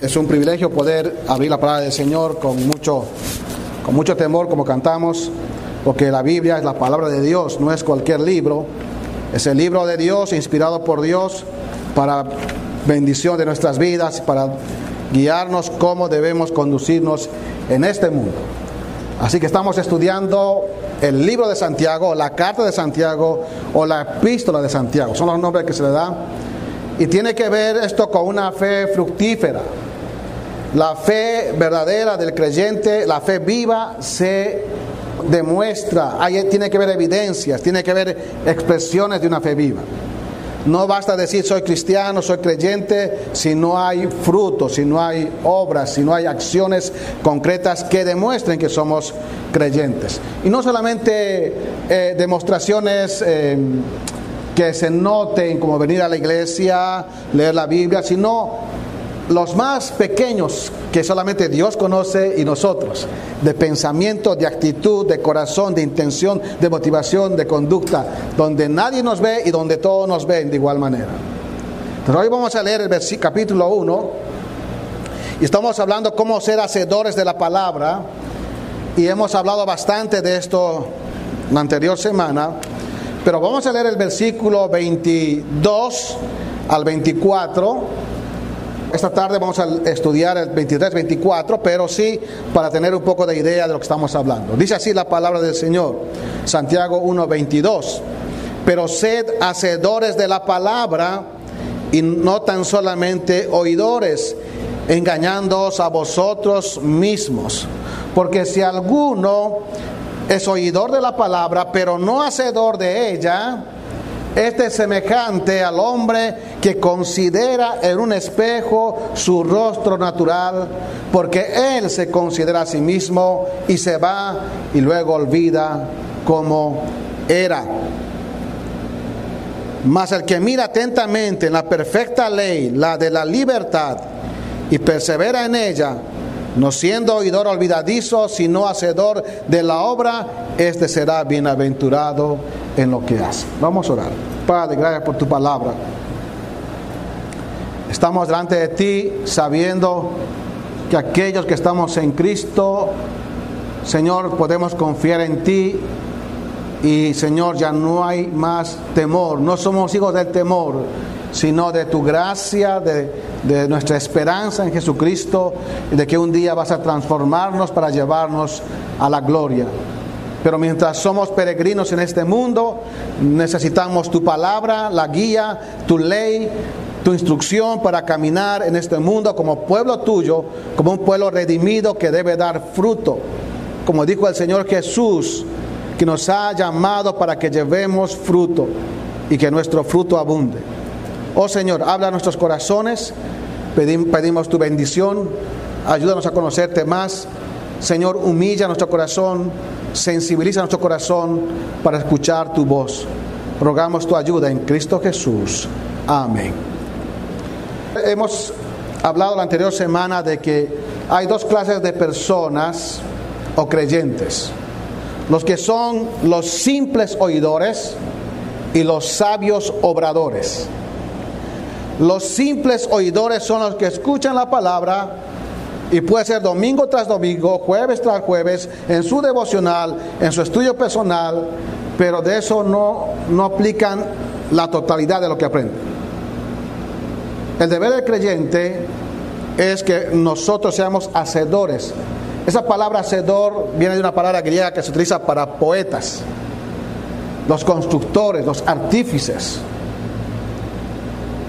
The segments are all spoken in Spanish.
Es un privilegio poder abrir la palabra del Señor con mucho, con mucho temor, como cantamos, porque la Biblia es la palabra de Dios, no es cualquier libro. Es el libro de Dios, inspirado por Dios, para bendición de nuestras vidas, para guiarnos cómo debemos conducirnos en este mundo. Así que estamos estudiando el libro de Santiago, la carta de Santiago o la epístola de Santiago. Son los nombres que se le da. Y tiene que ver esto con una fe fructífera. La fe verdadera del creyente, la fe viva, se demuestra, hay, tiene que ver evidencias, tiene que ver expresiones de una fe viva. No basta decir soy cristiano, soy creyente, si no hay frutos, si no hay obras, si no hay acciones concretas que demuestren que somos creyentes. Y no solamente eh, demostraciones eh, que se noten como venir a la iglesia, leer la Biblia, sino los más pequeños que solamente Dios conoce y nosotros, de pensamiento, de actitud, de corazón, de intención, de motivación, de conducta, donde nadie nos ve y donde todos nos ven de igual manera. Pero hoy vamos a leer el capítulo 1 y estamos hablando cómo ser hacedores de la palabra y hemos hablado bastante de esto la anterior semana, pero vamos a leer el versículo 22 al 24 esta tarde vamos a estudiar el 23-24, pero sí para tener un poco de idea de lo que estamos hablando. Dice así la palabra del Señor, Santiago 1-22. Pero sed hacedores de la palabra y no tan solamente oidores, engañándoos a vosotros mismos. Porque si alguno es oidor de la palabra, pero no hacedor de ella, este es semejante al hombre que considera en un espejo su rostro natural, porque él se considera a sí mismo y se va y luego olvida como era. Mas el que mira atentamente en la perfecta ley, la de la libertad, y persevera en ella, no siendo oidor olvidadizo, sino hacedor de la obra, este será bienaventurado en lo que hace. Vamos a orar. Padre, gracias por tu palabra. Estamos delante de ti sabiendo que aquellos que estamos en Cristo, Señor, podemos confiar en ti y Señor, ya no hay más temor. No somos hijos del temor, sino de tu gracia, de, de, nuestra esperanza en Jesucristo de que un día vas a transformarnos para llevarnos a la gloria. Pero mientras somos peregrinos en este mundo, necesitamos tu palabra, la guía, tu ley, tu instrucción para caminar en este mundo como pueblo tuyo, como un pueblo redimido que debe dar fruto. Como dijo el Señor Jesús, que nos ha llamado para que llevemos fruto y que nuestro fruto abunde. Oh Señor, habla a nuestros corazones, pedimos tu bendición, ayúdanos a conocerte más. Señor, humilla nuestro corazón, sensibiliza nuestro corazón para escuchar tu voz. Rogamos tu ayuda en Cristo Jesús. Amén. Hemos hablado la anterior semana de que hay dos clases de personas o creyentes. Los que son los simples oidores y los sabios obradores. Los simples oidores son los que escuchan la palabra y puede ser domingo tras domingo, jueves tras jueves, en su devocional, en su estudio personal, pero de eso no, no aplican la totalidad de lo que aprenden. El deber del creyente es que nosotros seamos hacedores. Esa palabra hacedor viene de una palabra griega que se utiliza para poetas, los constructores, los artífices.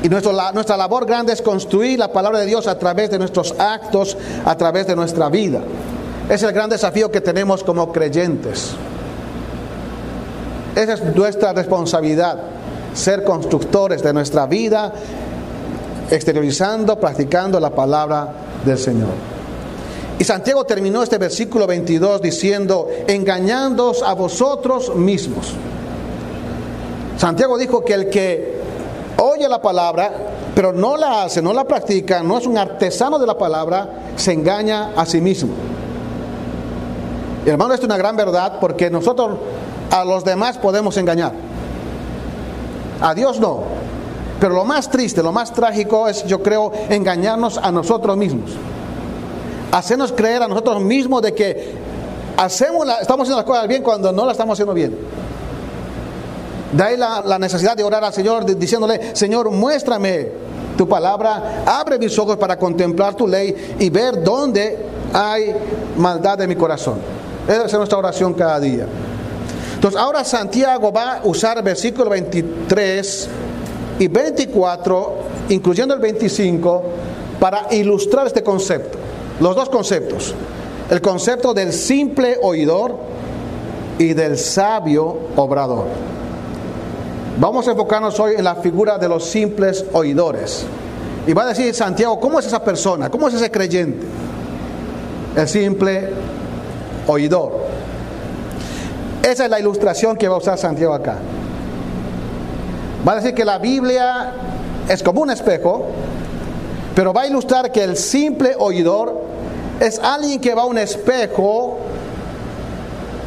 Y nuestra, labor grande es construir la palabra de Dios a través de nuestros actos, a través de nuestra vida. Es el gran desafío que tenemos como creyentes. Esa es nuestra responsabilidad, ser constructores de nuestra vida, exteriorizando, practicando la palabra del Señor. Y Santiago terminó este versículo 22 diciendo, engañándoos a vosotros mismos. Santiago dijo que el que oye la palabra, pero no la hace, no la practica, no es un artesano de la palabra, se engaña a sí mismo. Hermano, esto es una gran verdad porque nosotros a los demás podemos engañar. A Dios no. Pero lo más triste, lo más trágico es, yo creo, engañarnos a nosotros mismos. Hacernos creer a nosotros mismos de que hacemos estamos haciendo las cosas bien cuando no las estamos haciendo bien. De ahí la, necesidad de orar al Señor diciéndole, Señor, muéstrame tu palabra, abre mis ojos para contemplar tu ley y ver dónde hay maldad en mi corazón. Esa es nuestra oración cada día. Entonces ahora Santiago va a usar versículo 23 y 24, incluyendo el 25, para ilustrar este concepto. Los dos conceptos. El concepto del simple oidor y del sabio obrador. Vamos a enfocarnos hoy en la figura de los simples oidores. Y va a decir Santiago, ¿cómo es esa persona? ¿Cómo es ese creyente? El simple oidor. Esa es la ilustración que va a usar Santiago acá. Va a decir que la Biblia es como un espejo, pero va a ilustrar que el simple oidor es alguien que va a un espejo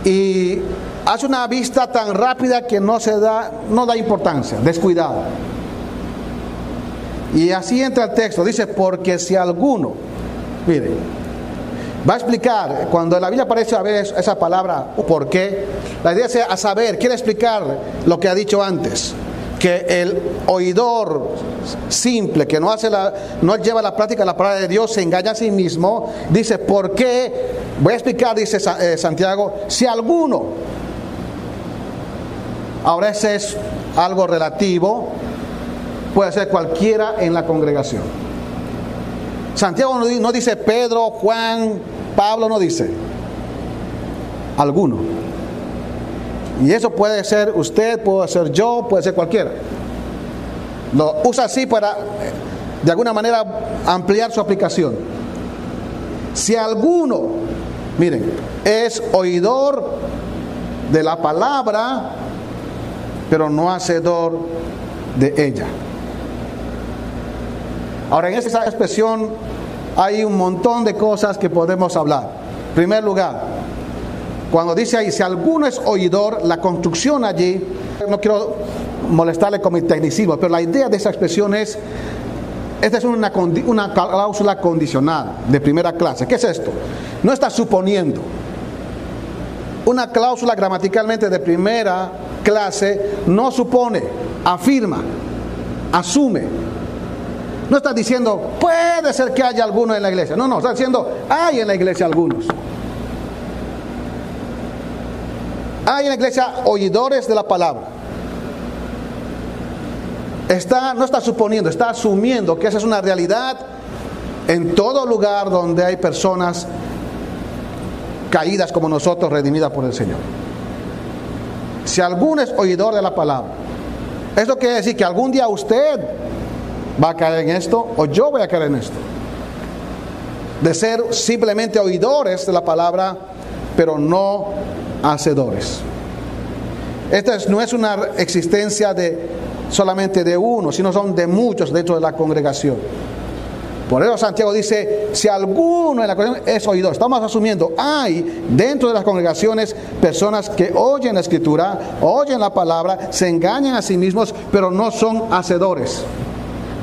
y hace una vista tan rápida que no se da, no da importancia, descuidado. Y así entra el texto, dice, porque si alguno, mire, va a explicar, cuando en la Biblia aparece a veces esa palabra, ¿por qué? La idea es a saber, quiere explicar lo que ha dicho antes que el oidor simple, que no, hace la, no lleva la práctica la palabra de Dios, se engaña a sí mismo, dice, ¿por qué? Voy a explicar, dice eh, Santiago, si alguno, ahora ese es algo relativo, puede ser cualquiera en la congregación. Santiago no dice Pedro, Juan, Pablo, no dice, alguno. Y eso puede ser usted, puede ser yo, puede ser cualquiera. Lo usa así para, de alguna manera, ampliar su aplicación. Si alguno, miren, es oidor de la palabra, pero no hacedor de ella. Ahora, en esta expresión hay un montón de cosas que podemos hablar. En primer lugar, cuando dice ahí, si alguno es oidor, la construcción allí, no quiero molestarle con mi tecnicismo, pero la idea de esa expresión es, esta es una, una cláusula condicional de primera clase. ¿Qué es esto? No está suponiendo. Una cláusula gramaticalmente de primera clase no supone, afirma, asume. No está diciendo, puede ser que haya alguno en la iglesia. No, no, está diciendo, hay en la iglesia algunos. Hay en la iglesia oidores de la palabra. Está, no está suponiendo, está asumiendo que esa es una realidad en todo lugar donde hay personas caídas como nosotros, redimidas por el Señor. Si alguno es oidor de la palabra, eso quiere decir que algún día usted va a caer en esto o yo voy a caer en esto. De ser simplemente oidores de la palabra, pero no hacedores. Esta no es una existencia de solamente de uno, sino son de muchos dentro de la congregación. Por eso Santiago dice, si alguno en la congregación es oidor, estamos asumiendo, hay dentro de las congregaciones personas que oyen la escritura, oyen la palabra, se engañan a sí mismos, pero no son hacedores.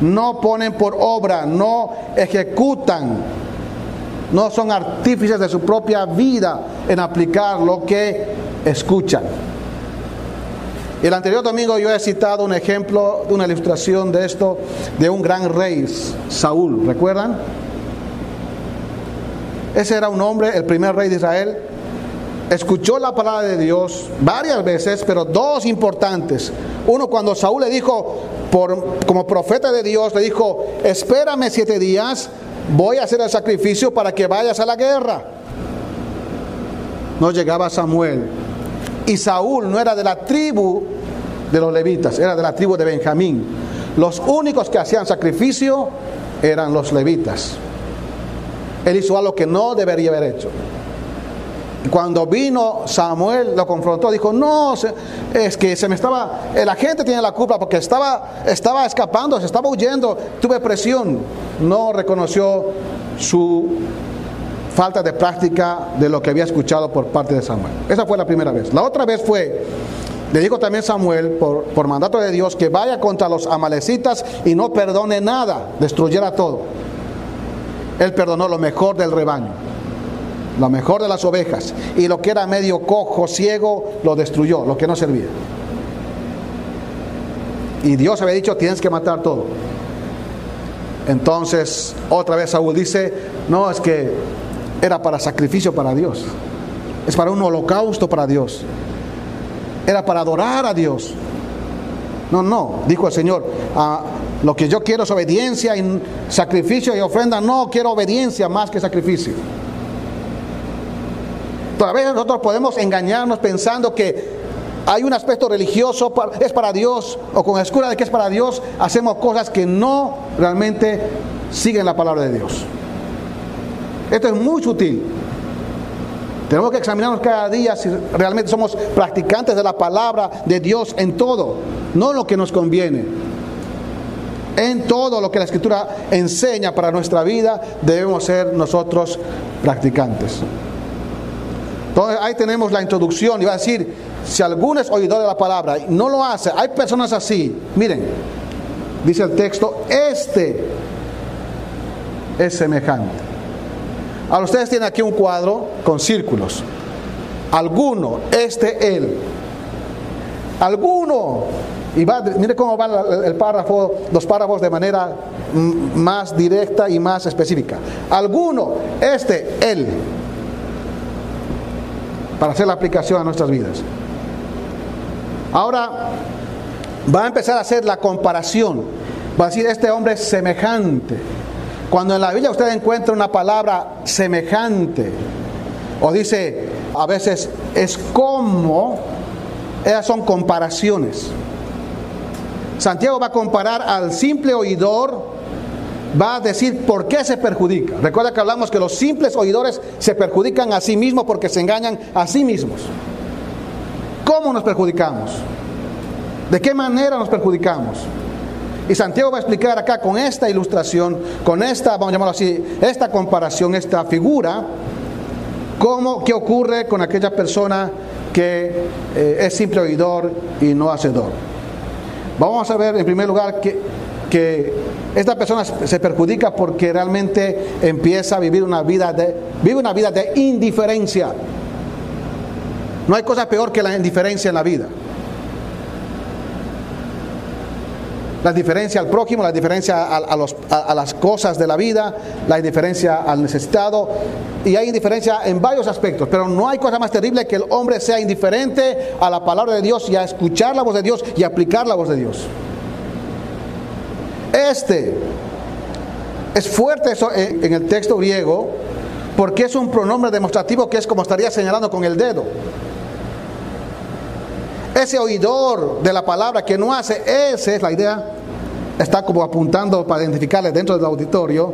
No ponen por obra, no ejecutan no son artífices de su propia vida en aplicar lo que escuchan. El anterior domingo yo he citado un ejemplo, una ilustración de esto, de un gran rey, Saúl, ¿recuerdan? Ese era un hombre, el primer rey de Israel, escuchó la palabra de Dios varias veces, pero dos importantes. Uno cuando Saúl le dijo, como profeta de Dios, le dijo, espérame siete días voy a hacer el sacrificio para que vayas a la guerra. No llegaba Samuel. Y Saúl no era de la tribu de los levitas, era de la tribu de Benjamín. Los únicos que hacían sacrificio eran los levitas. Él hizo algo que no debería haber hecho. Cuando vino Samuel, lo confrontó, dijo, no, es que se me estaba, la gente tiene la culpa porque estaba, estaba escapando, se estaba huyendo, tuve presión. No reconoció su falta de práctica de lo que había escuchado por parte de Samuel. Esa fue la primera vez. La otra vez fue Le dijo también Samuel, por, por mandato de Dios, que vaya contra los amalecitas y no perdone nada, destruyera todo. Él perdonó lo mejor del rebaño, lo mejor de las ovejas, y lo que era medio cojo, ciego, lo destruyó, lo que no servía. Y Dios había dicho, tienes que matar todo. Entonces, otra vez Saúl dice, no, es que era para sacrificio para Dios. Es para un holocausto para Dios. Era para adorar a Dios. No, no, dijo el Señor, ah, lo que yo quiero es obediencia y sacrificio y ofrenda. No quiero obediencia más que sacrificio. Todavía nosotros podemos engañarnos pensando que hay un aspecto religioso, es para Dios, o con la de que es para Dios, hacemos cosas que no realmente siguen la palabra de Dios. Esto es muy sutil. Tenemos que examinarnos cada día si realmente somos practicantes de la palabra de Dios en todo, no lo que nos conviene. En todo lo que la Escritura enseña para nuestra vida, debemos ser nosotros practicantes. Entonces ahí tenemos la introducción y va a decir, si alguno es oidor de la palabra y no lo hace, hay personas así, miren, dice el texto, este es semejante. Ahora ustedes tienen aquí un cuadro con círculos. Alguno, este, él. Alguno. Y va, mire cómo va el párrafo, los párrafos de manera más directa y más específica. Alguno, este, él. Para hacer la aplicación a nuestras vidas. Ahora va a empezar a hacer la comparación. Va a decir, este hombre es semejante. Cuando en la Biblia usted encuentra una palabra semejante, o dice a veces es como, esas son comparaciones. Santiago va a comparar al simple oidor, va a decir por qué se perjudica. Recuerda que hablamos que los simples oidores se perjudican a sí mismos porque se engañan a sí mismos. ¿Cómo nos perjudicamos? ¿De qué manera nos perjudicamos? Y Santiago va a explicar acá con esta ilustración, con esta, vamos a llamarlo así, esta comparación, esta figura, cómo, qué ocurre con aquella persona que eh, es simple oidor y no hacedor. Vamos a ver en primer lugar que, que esta persona se perjudica porque realmente empieza a vivir una vida de, vive una vida de indiferencia. No hay cosa peor que la indiferencia en la vida. La diferencia al prójimo, la diferencia a, las cosas de la vida, la indiferencia al necesitado, y hay indiferencia en varios aspectos, pero no hay cosa más terrible que el hombre sea indiferente a la palabra de Dios y a escuchar la voz de Dios y aplicar la voz de Dios. Este es fuerte eso en el texto griego, porque es un pronombre demostrativo que es como estaría señalando con el dedo ese oidor de la palabra que no hace, esa es la idea, está como apuntando para identificarle dentro del auditorio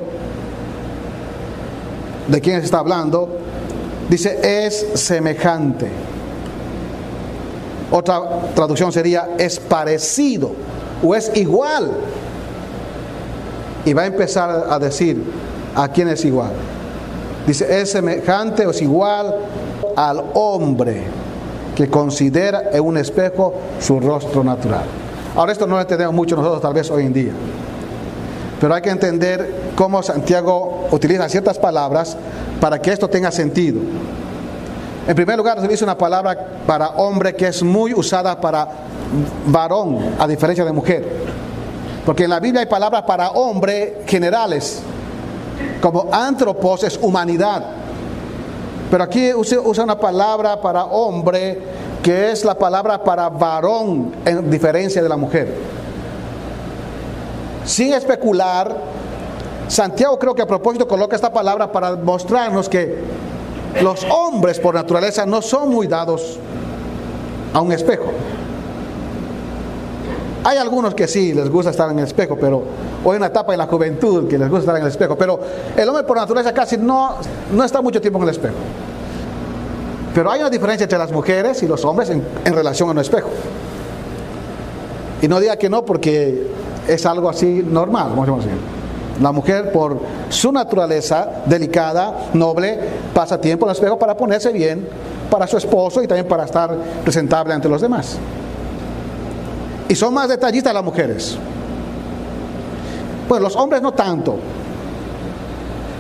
de quién se está hablando, dice es semejante. Otra traducción sería es parecido o es igual. Y va a empezar a decir a quién es igual. Dice es semejante o es igual al hombre que considera en un espejo su rostro natural. Ahora esto no lo entendemos mucho nosotros tal vez hoy en día, pero hay que entender cómo Santiago utiliza ciertas palabras para que esto tenga sentido. En primer lugar, se dice una palabra para hombre que es muy usada para varón, a diferencia de mujer. Porque en la Biblia hay palabras para hombre generales, como antropos es humanidad, pero aquí usa, una palabra para hombre que es la palabra para varón en diferencia de la mujer. Sin especular, Santiago creo que a propósito coloca esta palabra para mostrarnos que los hombres por naturaleza no son muy dados a un espejo. Hay algunos que sí les gusta estar en el espejo, pero hoy una etapa en la juventud que les gusta estar en el espejo, pero el hombre por naturaleza casi no, no está mucho tiempo en el espejo. Pero hay una diferencia entre las mujeres y los hombres en, relación a un espejo. Y no diga que no porque es algo así normal, vamos a. La mujer, por su naturaleza delicada, noble, pasa tiempo en el espejo para ponerse bien para su esposo y también para estar presentable ante los demás. Y son más detallistas las mujeres. Pues los hombres no tanto.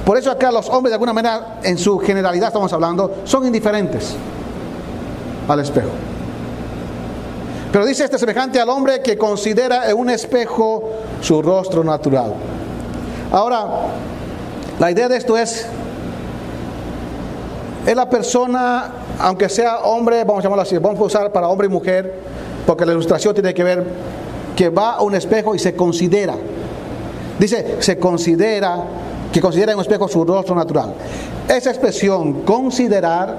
Por eso acá los hombres de alguna manera, en su generalidad estamos hablando, son indiferentes al espejo. Pero dice este semejante al hombre que considera en un espejo su rostro natural. Ahora, la idea de esto es, es la persona, aunque sea hombre, vamos a llamarlo así, vamos a usar para hombre y mujer, porque la ilustración tiene que ver que va a un espejo y se considera. Dice, se considera, que considera en un espejo su rostro natural. Esa expresión, considerar,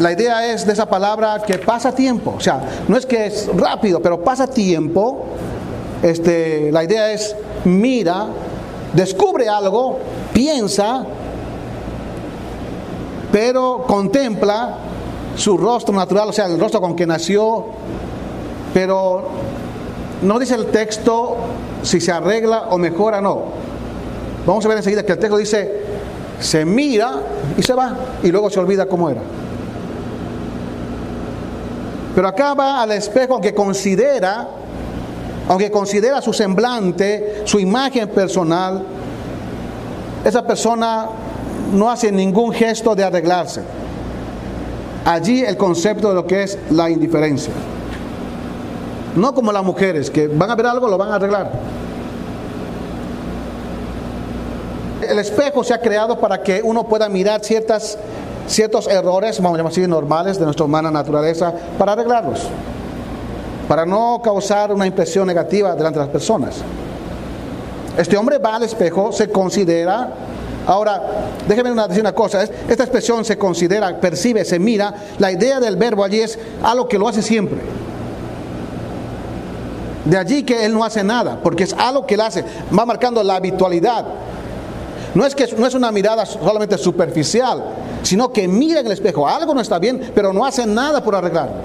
la idea es de esa palabra que pasa tiempo. O sea, no es que es rápido, pero pasa tiempo. Este, la idea es mira, descubre algo, piensa, pero contempla su rostro natural, o sea, el rostro con que nació, pero no dice el texto si se arregla o mejora, no. Vamos a ver enseguida que el texto dice, se mira y se va, y luego se olvida cómo era. Pero acá va al espejo, aunque considera, aunque considera su semblante, su imagen personal, esa persona no hace ningún gesto de arreglarse. Allí el concepto de lo que es la indiferencia. No como las mujeres, que van a ver algo, lo van a arreglar. El espejo se ha creado para que uno pueda mirar ciertas, ciertos errores, vamos a llamar así, normales de nuestra humana naturaleza, para arreglarlos. Para no causar una impresión negativa delante de las personas. Este hombre va al espejo, se considera. Ahora, déjeme decir una cosa, esta expresión se considera, percibe, se mira. La idea del verbo allí es algo que lo hace siempre. De allí que él no hace nada, porque es algo que él hace, va marcando la habitualidad. No es que no es una mirada solamente superficial, sino que mira en el espejo, algo no está bien, pero no hace nada por arreglarlo.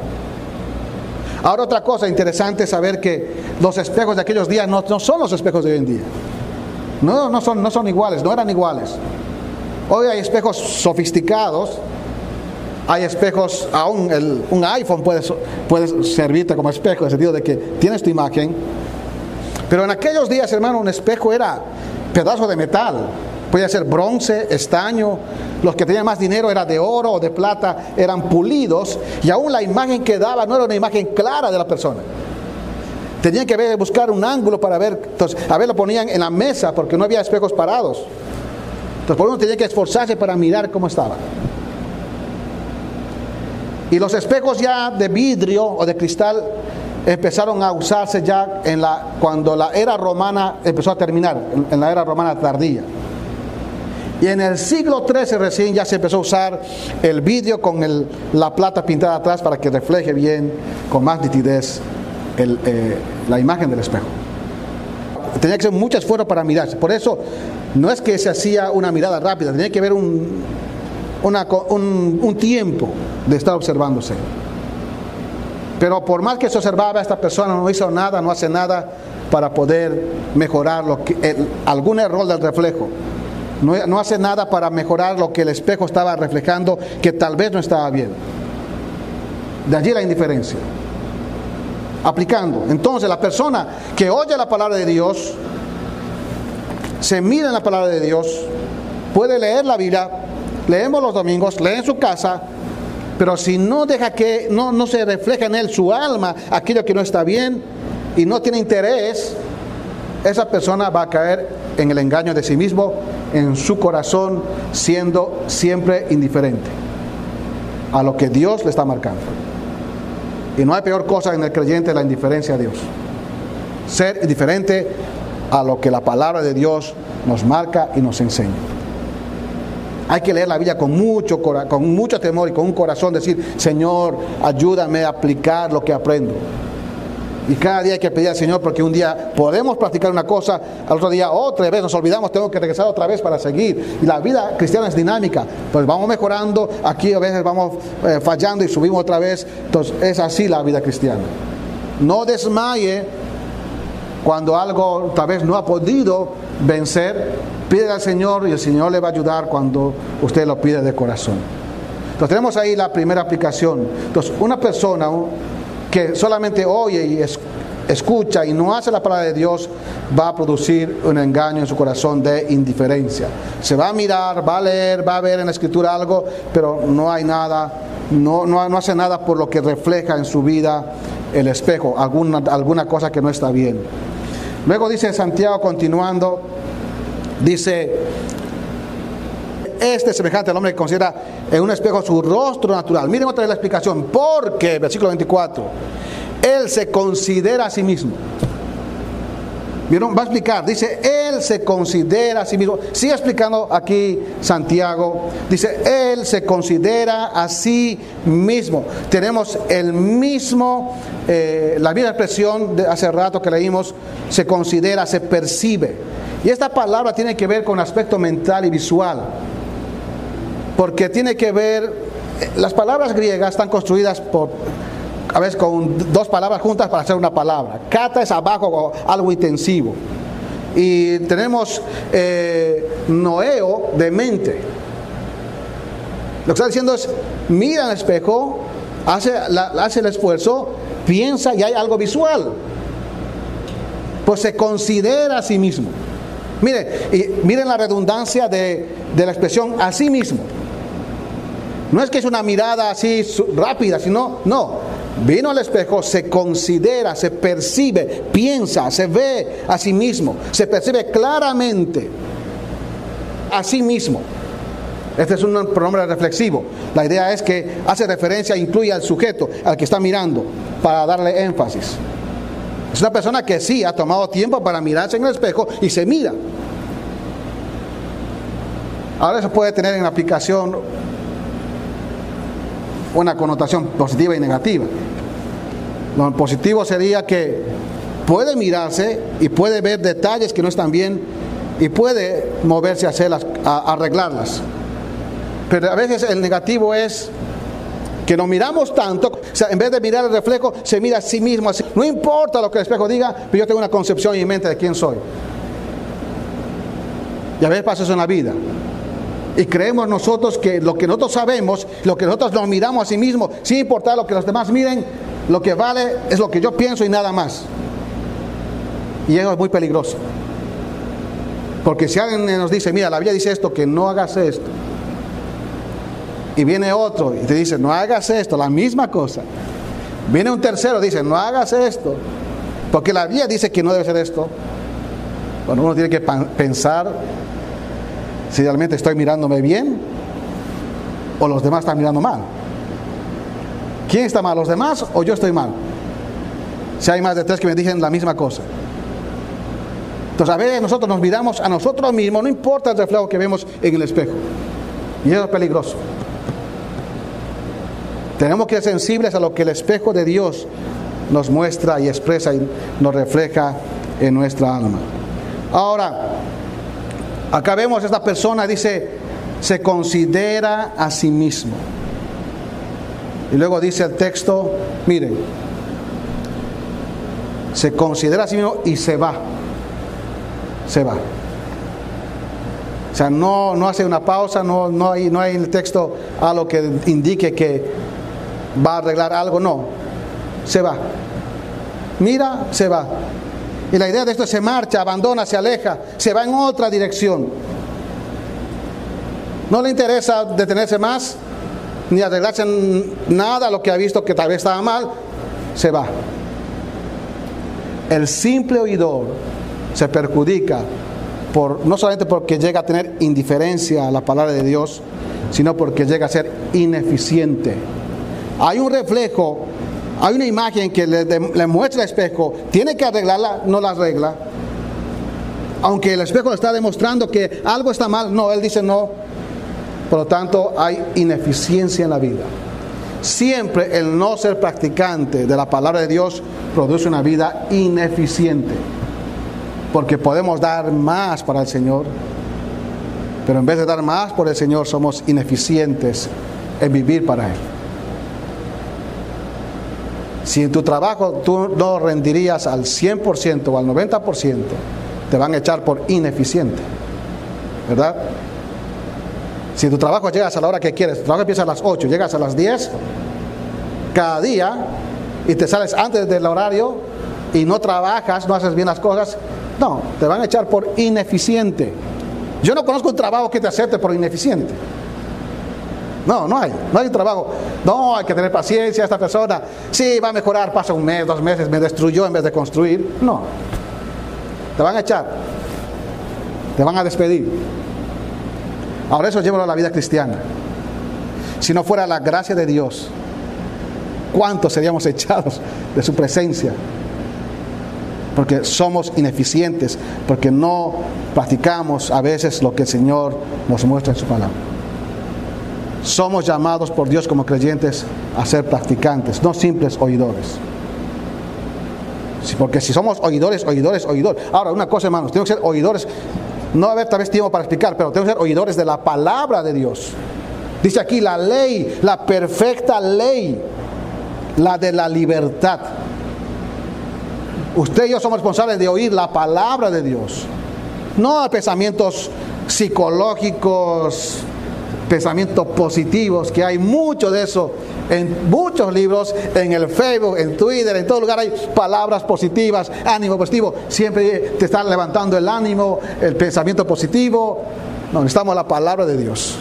Ahora otra cosa interesante es saber que los espejos de aquellos días no, son los espejos de hoy en día. No, no, son, no son iguales, no eran iguales. Hoy hay espejos sofisticados hay espejos, aún un iPhone puede, puede servirte como espejo, en el sentido de que tienes tu imagen. Pero en aquellos días, hermano, un espejo era pedazo de metal. Podía ser bronce, estaño. Los que tenían más dinero era de oro o de plata, eran pulidos. Y aún la imagen que daba no era una imagen clara de la persona. Tenían que buscar un ángulo para ver. Entonces, a ver, lo ponían en la mesa porque no había espejos parados. Entonces, por uno tenía que esforzarse para mirar cómo estaba. Y los espejos ya de vidrio o de cristal empezaron a usarse ya en la, cuando la era romana empezó a terminar, en la era romana tardía. Y en el siglo XIII recién ya se empezó a usar el vidrio con la plata pintada atrás para que refleje bien, con más nitidez, eh, la imagen del espejo. Tenía que ser mucho esfuerzo para mirarse. Por eso no es que se hacía una mirada rápida, tenía que ver un, un, tiempo de estar observándose. Pero por más que se observaba, esta persona no hizo nada, no hace nada para poder mejorar lo que, algún error del reflejo. No, no, hace nada para mejorar lo que el espejo estaba reflejando, que tal vez no estaba bien. De allí la indiferencia. Aplicando. Entonces la persona que oye la palabra de Dios, se mira en la palabra de Dios, puede leer la Biblia, leemos los domingos, lee en su casa, pero si no deja que no, no se refleja en él su alma aquello que no está bien y no tiene interés, esa persona va a caer en el engaño de sí mismo, en su corazón, siendo siempre indiferente a lo que Dios le está marcando. Y no hay peor cosa en el creyente la indiferencia a Dios. Ser indiferente a lo que la palabra de Dios nos marca y nos enseña. Hay que leer la Biblia con mucho, con mucho temor y con un corazón, decir, Señor, ayúdame a aplicar lo que aprendo. Y cada día hay que pedir al Señor porque un día podemos practicar una cosa, al otro día otra vez nos olvidamos, tengo que regresar otra vez para seguir. Y la vida cristiana es dinámica, pues vamos mejorando, aquí a veces vamos eh, fallando y subimos otra vez. Entonces es así la vida cristiana. No desmaye cuando algo tal vez no ha podido vencer, Pide al Señor y el Señor le va a ayudar cuando usted lo pide de corazón. Entonces tenemos ahí la primera aplicación. Entonces, una persona que solamente oye y, escucha y no hace la palabra de Dios, va a producir un engaño en su corazón de indiferencia. Se va a mirar, va a leer, va a ver en la escritura algo, pero no hay nada, no, no, no hace nada por lo que refleja en su vida el espejo, alguna, alguna cosa que no está bien. Luego dice Santiago continuando, dice, este semejante al hombre que considera en un espejo su rostro natural. Miren otra vez la explicación. Porque, versículo 24, él se considera a sí mismo. ¿Vieron? Va a explicar. Dice, Él se considera a sí mismo. Sigue explicando aquí Santiago. Dice, Él se considera a sí mismo. Tenemos el mismo, eh, la misma expresión de hace rato que leímos, se considera, se percibe. Y esta palabra tiene que ver con aspecto mental y visual. Porque tiene que ver, las palabras griegas están construidas por a veces con dos palabras juntas para hacer una palabra. Kata es abajo algo intensivo. Y tenemos eh, noeo de mente. Lo que está diciendo es, mira el espejo, hace, hace el esfuerzo, piensa y hay algo visual. Pues se considera a sí mismo. Miren, y miren la redundancia de, de la expresión a sí mismo. No es que es una mirada así rápida, sino, no, Vino al espejo, se considera, se percibe, piensa, se ve a sí mismo, se percibe claramente a sí mismo. Este es un pronombre reflexivo. La idea es que hace referencia, incluye al sujeto, al que está mirando, para darle énfasis. Es una persona que sí ha tomado tiempo para mirarse en el espejo y se mira. Ahora eso puede tener en aplicación una connotación positiva y negativa. Lo positivo sería que puede mirarse y puede ver detalles que no están bien y puede moverse a, hacerlas, a arreglarlas. Pero a veces el negativo es que nos miramos tanto, o sea, en vez de mirar el reflejo, se mira a sí mismo. No importa lo que el espejo diga, pero yo tengo una concepción en mente de quién soy. Y a veces pasa eso en la vida. Y creemos nosotros que lo que nosotros sabemos, lo que nosotros nos miramos a sí mismos, sin importar lo que los demás miren, lo que vale es lo que yo pienso y nada más. Y eso es muy peligroso. Porque si alguien nos dice, mira, la Biblia dice esto, que no hagas esto. Y viene otro y te dice, no hagas esto, la misma cosa. Viene un tercero y dice, no hagas esto. Porque la Biblia dice que no debe ser esto. Bueno, uno tiene que pensar si realmente estoy mirándome bien o los demás están mirando mal. ¿Quién está mal, los demás o yo estoy mal? Si hay más de tres que me dicen la misma cosa. Entonces a veces nosotros nos miramos a nosotros mismos, no importa el reflejo que vemos en el espejo. Y eso es peligroso. Tenemos que ser sensibles a lo que el espejo de Dios nos muestra y expresa y nos refleja en nuestra alma. Ahora, acá vemos esta persona, dice, se considera a sí mismo. Y luego dice el texto, miren, se considera a sí mismo y se va. Se va. O sea, no, no hace una pausa, no, no, hay, no hay en el texto algo que indique que va a arreglar algo, no. Se va. Mira, se va. Y la idea de esto es se marcha, abandona, se aleja, se va en otra dirección. No le interesa detenerse más, ni arreglarse nada lo que ha visto que tal vez estaba mal, se va. El simple oidor se perjudica por, no solamente porque llega a tener indiferencia a la palabra de Dios, sino porque llega a ser ineficiente. Hay un reflejo, hay una imagen que le, muestra el espejo, tiene que arreglarla, no la arregla. Aunque el espejo le está demostrando que algo está mal, no, él dice no, por lo tanto, hay ineficiencia en la vida. Siempre el no ser practicante de la palabra de Dios produce una vida ineficiente. Porque podemos dar más para el Señor, pero en vez de dar más por el Señor somos ineficientes en vivir para Él. Si en tu trabajo tú no rendirías al 100% o al 90%, te van a echar por ineficiente. ¿Verdad? Si tu trabajo llegas a la hora que quieres, tu trabajo empieza a las 8, llegas a las 10, cada día, y te sales antes del horario, y no trabajas, no haces bien las cosas, no, te van a echar por ineficiente. Yo no conozco un trabajo que te acepte por ineficiente. No, no hay, no hay trabajo. No, hay que tener paciencia. Esta persona, sí, va a mejorar, pasa un mes, dos meses, me destruyó en vez de construir. No, te van a echar, te van a despedir. Ahora eso lleva a la vida cristiana. Si no fuera la gracia de Dios, ¿cuántos seríamos echados de su presencia? Porque somos ineficientes, porque no practicamos a veces lo que el Señor nos muestra en su palabra. Somos llamados por Dios como creyentes a ser practicantes, no simples oidores. Porque si somos oidores, oidores, oidores. Ahora, una cosa, hermanos, tenemos que ser oidores. No va a haber tal vez tiempo para explicar, pero tenemos que ser oidores de la palabra de Dios. Dice aquí la ley, la perfecta ley, la de la libertad. Usted y yo somos responsables de oír la palabra de Dios, no pensamientos psicológicos, pensamientos positivos, que hay mucho de eso en muchos libros, en el Facebook, en Twitter, en todo lugar hay palabras positivas, ánimo positivo, siempre te están levantando el ánimo, el pensamiento positivo. No, necesitamos la palabra de Dios.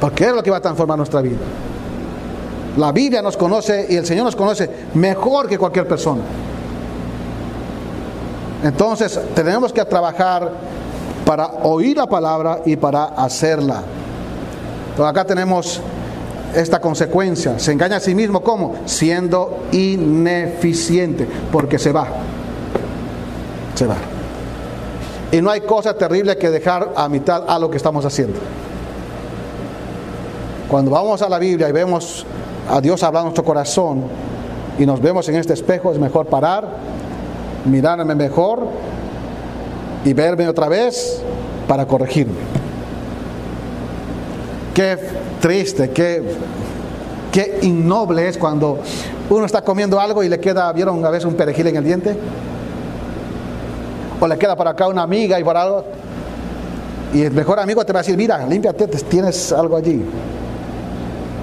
Porque es lo que va a transformar nuestra vida. La Biblia nos conoce y el Señor nos conoce mejor que cualquier persona. Entonces tenemos que trabajar para oír la palabra y para hacerla. Entonces acá tenemos esta consecuencia. Se engaña a sí mismo ¿cómo? Siendo ineficiente, porque se va. Se va. Y no hay cosa terrible que dejar a mitad a lo que estamos haciendo. Cuando vamos a la Biblia y vemos a Dios hablar en nuestro corazón y nos vemos en este espejo, es mejor parar, mirarme mejor y verme otra vez para corregirme. Qué triste, qué, qué innoble es cuando uno está comiendo algo y le queda, ¿vieron a veces un perejil en el diente? O le queda para acá una amiga y para algo. Y el mejor amigo te va a decir, mira, límpiate, tienes algo allí.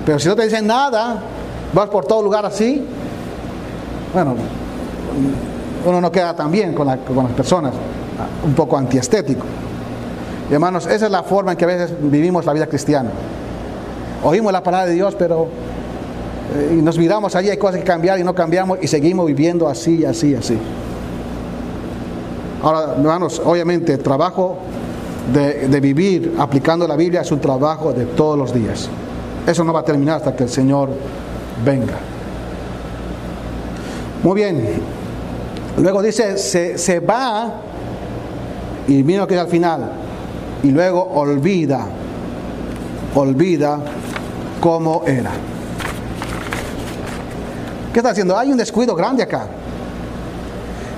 Pero si no te dicen nada, vas por todo lugar así, bueno, uno no queda tan bien con, con las personas un poco antiestético. Y hermanos, esa es la forma en que a veces vivimos la vida cristiana. Oímos la palabra de Dios, pero eh, y nos miramos allí, hay cosas que cambiar y no cambiamos y seguimos viviendo así, así, así. Ahora, hermanos, obviamente el trabajo de, de vivir aplicando la Biblia es un trabajo de todos los días. Eso no va a terminar hasta que el Señor venga. Muy bien. Luego dice, se, se va y mira lo que es al final. Y luego olvida, olvida cómo era. ¿Qué está haciendo? Hay un descuido grande acá.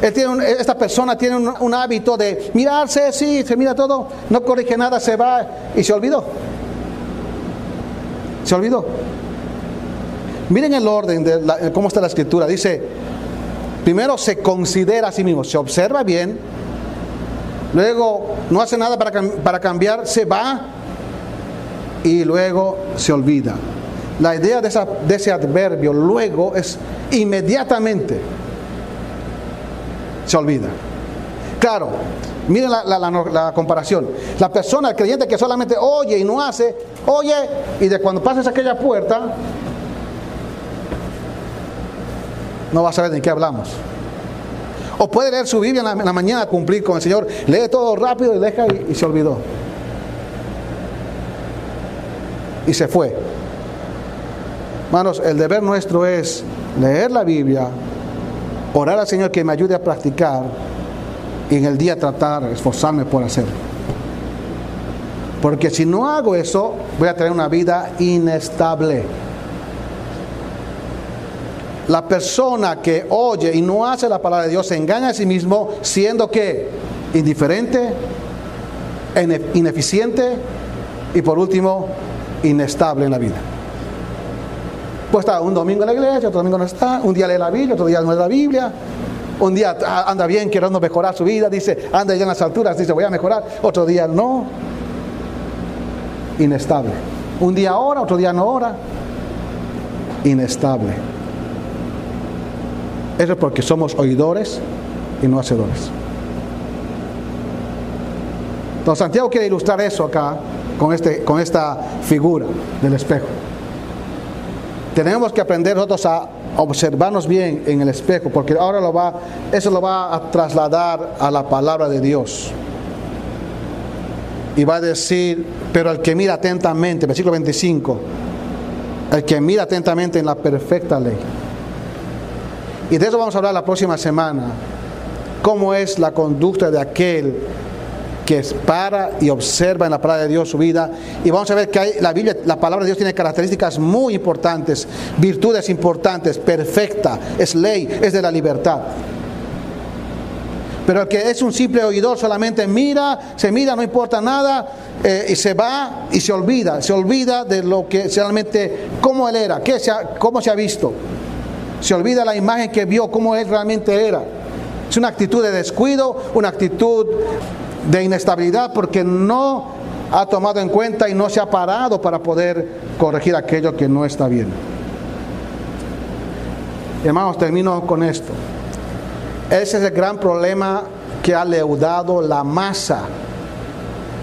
esta persona tiene un, hábito de mirarse, sí, se mira todo, no corrige nada, se va y se olvidó. Se olvidó. Miren el orden de cómo está la escritura. Dice, primero se considera a sí mismo, se observa bien, luego no hace nada para, para cambiar, se va y luego se olvida. La idea de, esa, de ese adverbio luego es inmediatamente se olvida. Claro, miren la, la, comparación. La persona, el creyente que solamente oye y no hace, oye y de cuando pases aquella puerta, no va a saber de qué hablamos. O puede leer su Biblia en la, mañana, cumplir con el Señor, lee todo rápido y deja y, se olvidó. Y se fue. Hermanos, el deber nuestro es leer la Biblia, orar al Señor que me ayude a practicar y en el día tratar, esforzarme por hacerlo. Porque si no hago eso, voy a tener una vida inestable. La persona que oye y no hace la palabra de Dios se engaña a sí mismo siendo que indiferente, ineficiente y por último inestable en la vida. Pues está un domingo en la iglesia, otro domingo no está, un día lee la Biblia, otro día no lee la Biblia, un día anda bien queriendo mejorar su vida, dice, anda ya en las alturas, dice, voy a mejorar, otro día no, inestable. Un día ora, otro día no ora, inestable. Eso es porque somos oidores y no hacedores. Entonces Santiago quiere ilustrar eso acá con, este, con esta figura del espejo. Tenemos que aprender nosotros a observarnos bien en el espejo, porque ahora lo va, eso lo va a trasladar a la palabra de Dios. Y va a decir, pero el que mira atentamente, versículo 25, el que mira atentamente en la perfecta ley. Y de eso vamos a hablar la próxima semana. ¿Cómo es la conducta de aquel que para y observa en la palabra de Dios su vida. Y vamos a ver que hay, la Biblia, la palabra de Dios tiene características muy importantes, virtudes importantes, perfecta, es ley, es de la libertad. Pero el que es un simple oidor solamente mira, se mira, no importa nada, eh, y se va y se olvida, se olvida de lo que realmente, cómo él era, qué cómo se ha visto. Se olvida la imagen que vio, cómo él realmente era. Es una actitud de descuido, una actitud de inestabilidad porque no ha tomado en cuenta y no se ha parado para poder corregir aquello que no está bien. Hermanos, termino con esto. Ese es el gran problema que ha leudado la masa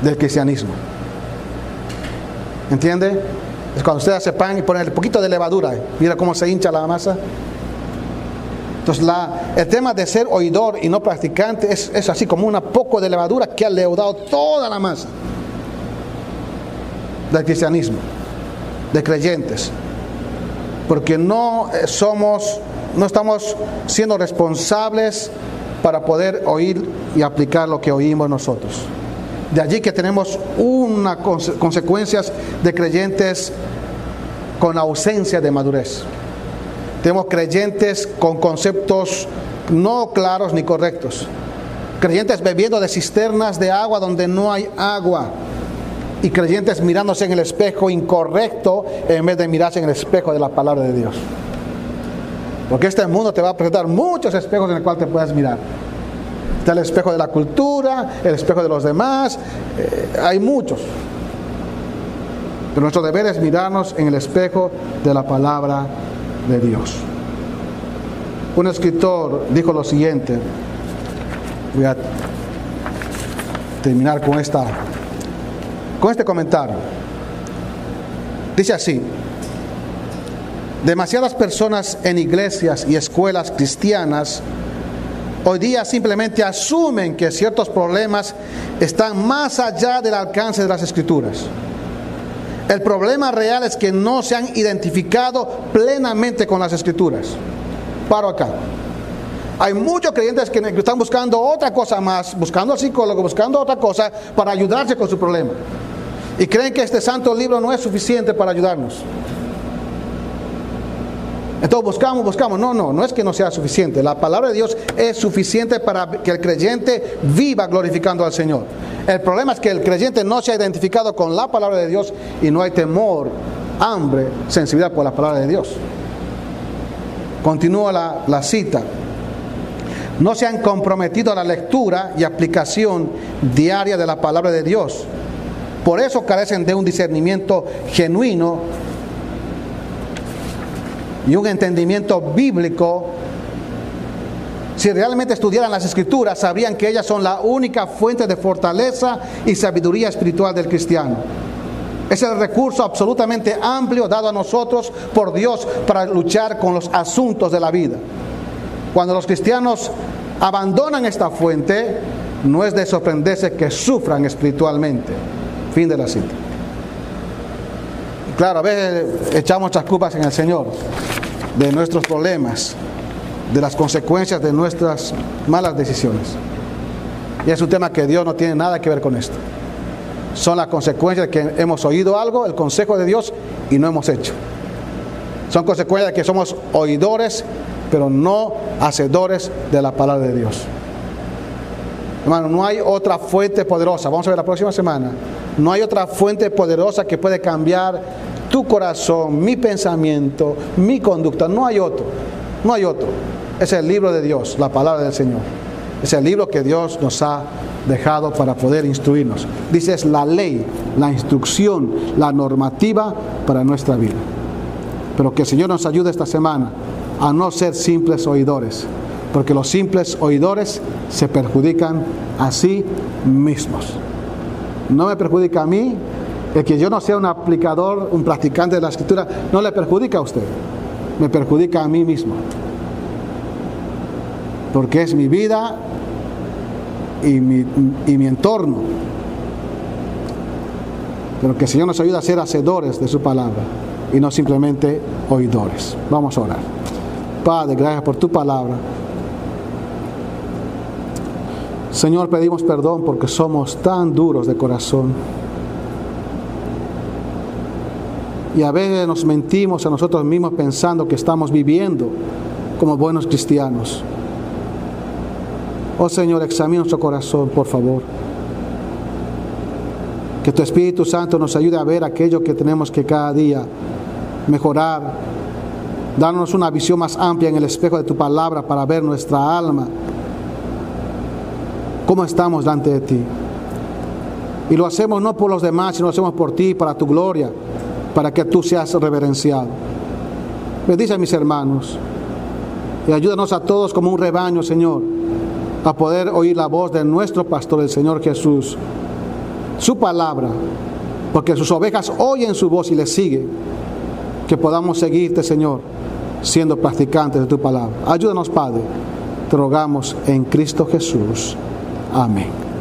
del cristianismo. ¿Entiende? Es cuando usted hace pan y pone un poquito de levadura, mira cómo se hincha la masa. Entonces, el tema de ser oidor y no practicante es, así como una poco de levadura que ha leudado toda la masa del cristianismo, de creyentes. Porque no eh, somos, no estamos siendo responsables para poder oír y aplicar lo que oímos nosotros. De allí que tenemos unas consecuencias de creyentes con ausencia de madurez. Tenemos creyentes con conceptos no claros ni correctos. Creyentes bebiendo de cisternas de agua donde no hay agua. Y creyentes mirándose en el espejo incorrecto en vez de mirarse en el espejo de la palabra de Dios. Porque este mundo te va a presentar muchos espejos en el cual te puedes mirar. Está el espejo de la cultura, el espejo de los demás, eh, hay muchos. Pero nuestro deber es mirarnos en el espejo de la palabra de Dios. Un escritor dijo lo siguiente, voy a terminar con, esta, con este comentario. Dice así, demasiadas personas en iglesias y escuelas cristianas hoy día simplemente asumen que ciertos problemas están más allá del alcance de las escrituras. El problema real es que no se han identificado plenamente con las escrituras. Paro acá. Hay muchos creyentes que están buscando otra cosa más, buscando al psicólogo, buscando otra cosa para ayudarse con su problema. Y creen que este santo libro no es suficiente para ayudarnos. Entonces buscamos, buscamos. No, no, no es que no sea suficiente. La palabra de Dios es suficiente para que el creyente viva glorificando al Señor. El problema es que el creyente no se ha identificado con la palabra de Dios y no hay temor, hambre, sensibilidad por la palabra de Dios. Continúa la, la cita. No se han comprometido a la lectura y aplicación diaria de la palabra de Dios. Por eso carecen de un discernimiento genuino y un entendimiento bíblico, si realmente estudiaran las escrituras, sabrían que ellas son la única fuente de fortaleza y sabiduría espiritual del cristiano. Es el recurso absolutamente amplio dado a nosotros por Dios para luchar con los asuntos de la vida. Cuando los cristianos abandonan esta fuente, no es de sorprenderse que sufran espiritualmente. Fin de la cita. Claro, a veces echamos muchas culpas en el Señor de nuestros problemas, de las consecuencias de nuestras malas decisiones. Y es un tema que Dios no tiene nada que ver con esto. Son las consecuencias de que hemos oído algo, el consejo de Dios, y no hemos hecho. Son consecuencias de que somos oidores, pero no hacedores de la palabra de Dios. Hermano, no hay otra fuente poderosa. Vamos a ver la próxima semana. No hay otra fuente poderosa que puede cambiar tu corazón, mi pensamiento, mi conducta. No hay otro. No hay otro. Es el libro de Dios, la palabra del Señor. Es el libro que Dios nos ha dejado para poder instruirnos. Dice, es la ley, la instrucción, la normativa para nuestra vida. Pero que el Señor nos ayude esta semana a no ser simples oidores, porque los simples oidores se perjudican a sí mismos. No me perjudica a mí, el que yo no sea un aplicador, un practicante de la escritura, no le perjudica a usted, me perjudica a mí mismo. Porque es mi vida y mi, entorno. Pero que el Señor nos ayude a ser hacedores de su palabra y no simplemente oidores. Vamos a orar. Padre, gracias por tu palabra. Señor, pedimos perdón porque somos tan duros de corazón. Y a veces nos mentimos a nosotros mismos pensando que estamos viviendo como buenos cristianos. Oh Señor, examina nuestro corazón, por favor. Que tu Espíritu Santo nos ayude a ver aquello que tenemos que cada día mejorar. Darnos una visión más amplia en el espejo de tu palabra para ver nuestra alma. Cómo estamos delante de ti. Y lo hacemos no por los demás, sino lo hacemos por ti, para tu gloria, para que tú seas reverenciado. Bendice a mis hermanos y ayúdanos a todos como un rebaño, Señor, a poder oír la voz de nuestro pastor, el Señor Jesús, su palabra, porque sus ovejas oyen su voz y le siguen. Que podamos seguirte, Señor, siendo practicantes de tu palabra. Ayúdanos, Padre. Te rogamos en Cristo Jesús. Amén.